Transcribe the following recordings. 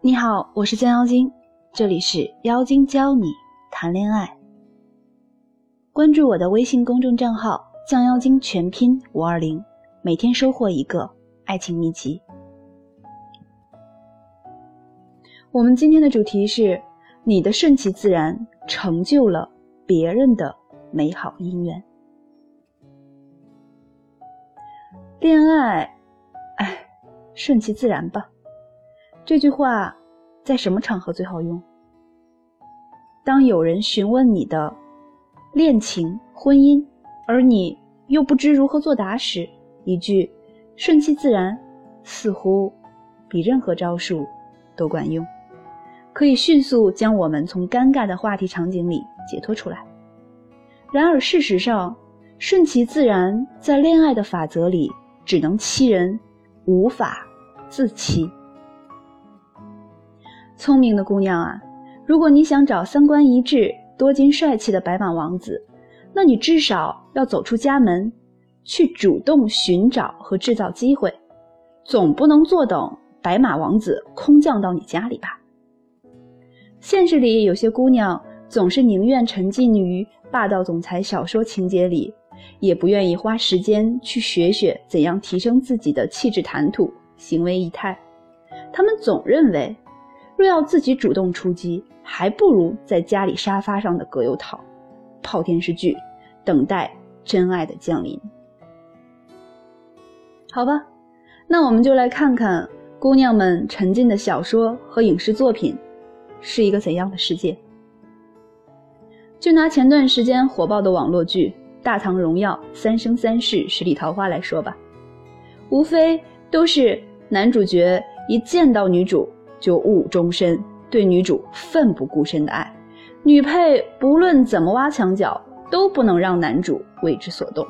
你好，我是江妖精，这里是妖精教你谈恋爱。关注我的微信公众账号“降妖精”全拼五二零，每天收获一个爱情秘籍。我们今天的主题是：你的顺其自然成就了别人的美好姻缘。恋爱，哎，顺其自然吧。这句话在什么场合最好用？当有人询问你的恋情、婚姻，而你又不知如何作答时，一句“顺其自然”似乎比任何招数都管用，可以迅速将我们从尴尬的话题场景里解脱出来。然而，事实上，顺其自然在恋爱的法则里只能欺人，无法自欺。聪明的姑娘啊，如果你想找三观一致、多金帅气的白马王子，那你至少要走出家门，去主动寻找和制造机会，总不能坐等白马王子空降到你家里吧？现实里有些姑娘总是宁愿沉浸于霸道总裁小说情节里，也不愿意花时间去学学怎样提升自己的气质、谈吐、行为仪态。她们总认为。若要自己主动出击，还不如在家里沙发上的葛优躺，泡电视剧，等待真爱的降临。好吧，那我们就来看看姑娘们沉浸的小说和影视作品是一个怎样的世界。就拿前段时间火爆的网络剧《大唐荣耀》《三生三世十里桃花》来说吧，无非都是男主角一见到女主。就误终身，对女主奋不顾身的爱，女配不论怎么挖墙脚，都不能让男主为之所动。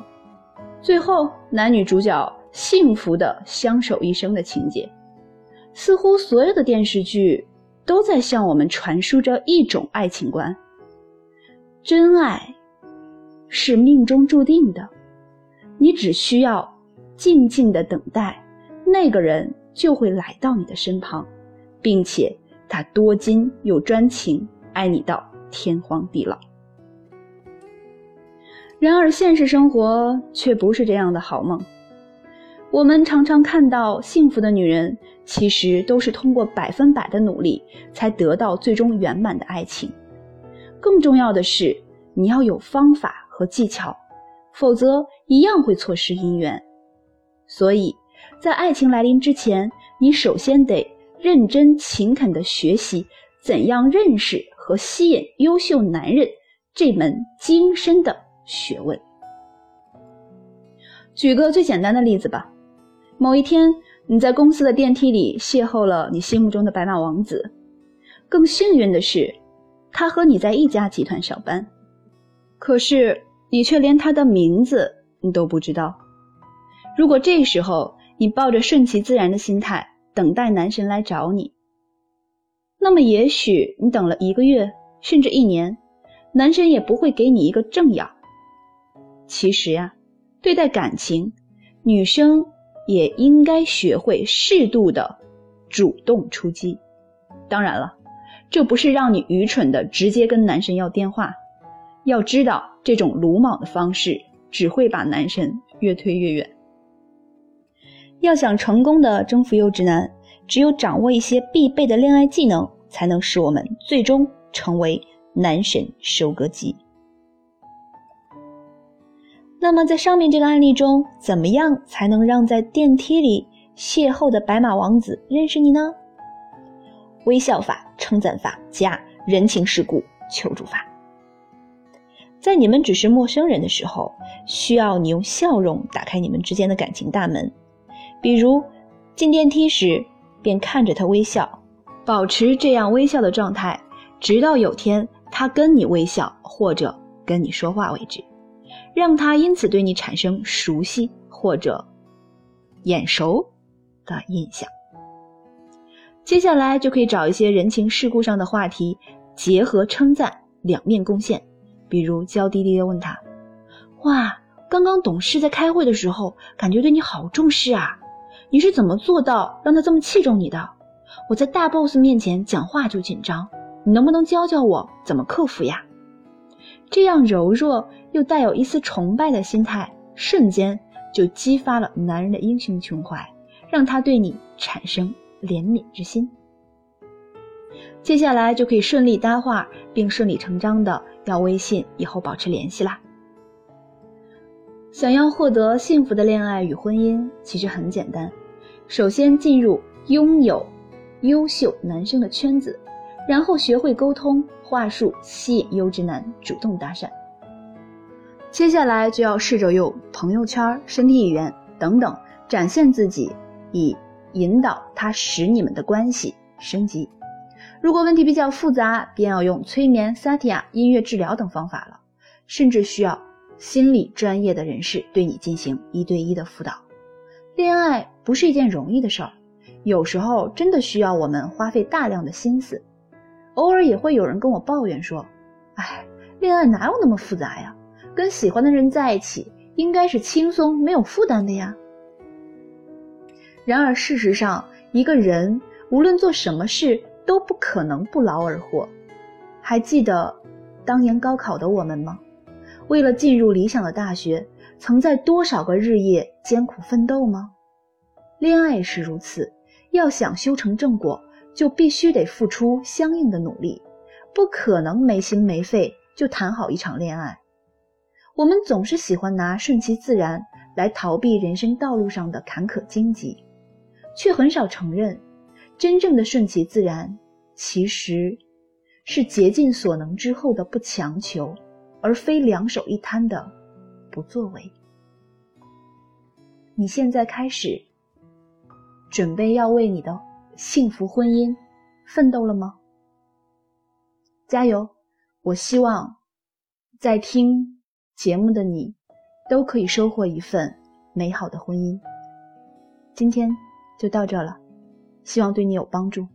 最后，男女主角幸福的相守一生的情节，似乎所有的电视剧都在向我们传输着一种爱情观：真爱是命中注定的，你只需要静静的等待，那个人就会来到你的身旁。并且他多金又专情，爱你到天荒地老。然而现实生活却不是这样的好梦。我们常常看到幸福的女人，其实都是通过百分百的努力才得到最终圆满的爱情。更重要的是，你要有方法和技巧，否则一样会错失姻缘。所以，在爱情来临之前，你首先得。认真勤恳的学习怎样认识和吸引优秀男人这门精深的学问。举个最简单的例子吧，某一天你在公司的电梯里邂逅了你心目中的白马王子，更幸运的是，他和你在一家集团上班，可是你却连他的名字你都不知道。如果这时候你抱着顺其自然的心态，等待男神来找你，那么也许你等了一个月，甚至一年，男神也不会给你一个正眼。其实呀，对待感情，女生也应该学会适度的主动出击。当然了，这不是让你愚蠢的直接跟男神要电话。要知道，这种鲁莽的方式只会把男神越推越远。要想成功的征服优质男，只有掌握一些必备的恋爱技能，才能使我们最终成为男神收割机。那么，在上面这个案例中，怎么样才能让在电梯里邂逅的白马王子认识你呢？微笑法、称赞法加人情世故求助法。在你们只是陌生人的时候，需要你用笑容打开你们之间的感情大门。比如，进电梯时便看着他微笑，保持这样微笑的状态，直到有天他跟你微笑或者跟你说话为止，让他因此对你产生熟悉或者眼熟的印象。接下来就可以找一些人情世故上的话题，结合称赞，两面贡献。比如娇滴滴的问他：“哇，刚刚董事在开会的时候，感觉对你好重视啊。”你是怎么做到让他这么器重你的？我在大 boss 面前讲话就紧张，你能不能教教我怎么克服呀？这样柔弱又带有一丝崇拜的心态，瞬间就激发了男人的英雄情怀，让他对你产生怜悯之心。接下来就可以顺利搭话，并顺理成章的要微信，以后保持联系啦。想要获得幸福的恋爱与婚姻，其实很简单，首先进入拥有优秀男生的圈子，然后学会沟通话术，吸引优质男主动搭讪。接下来就要试着用朋友圈、身体语言等等展现自己，以引导他使你们的关系升级。如果问题比较复杂，便要用催眠、萨提亚、音乐治疗等方法了，甚至需要。心理专业的人士对你进行一对一的辅导。恋爱不是一件容易的事儿，有时候真的需要我们花费大量的心思。偶尔也会有人跟我抱怨说：“哎，恋爱哪有那么复杂呀？跟喜欢的人在一起应该是轻松没有负担的呀。”然而事实上，一个人无论做什么事都不可能不劳而获。还记得当年高考的我们吗？为了进入理想的大学，曾在多少个日夜艰苦奋斗吗？恋爱是如此，要想修成正果，就必须得付出相应的努力，不可能没心没肺就谈好一场恋爱。我们总是喜欢拿顺其自然来逃避人生道路上的坎坷荆棘，却很少承认，真正的顺其自然，其实是竭尽所能之后的不强求。而非两手一摊的不作为。你现在开始准备要为你的幸福婚姻奋斗了吗？加油！我希望在听节目的你都可以收获一份美好的婚姻。今天就到这了，希望对你有帮助。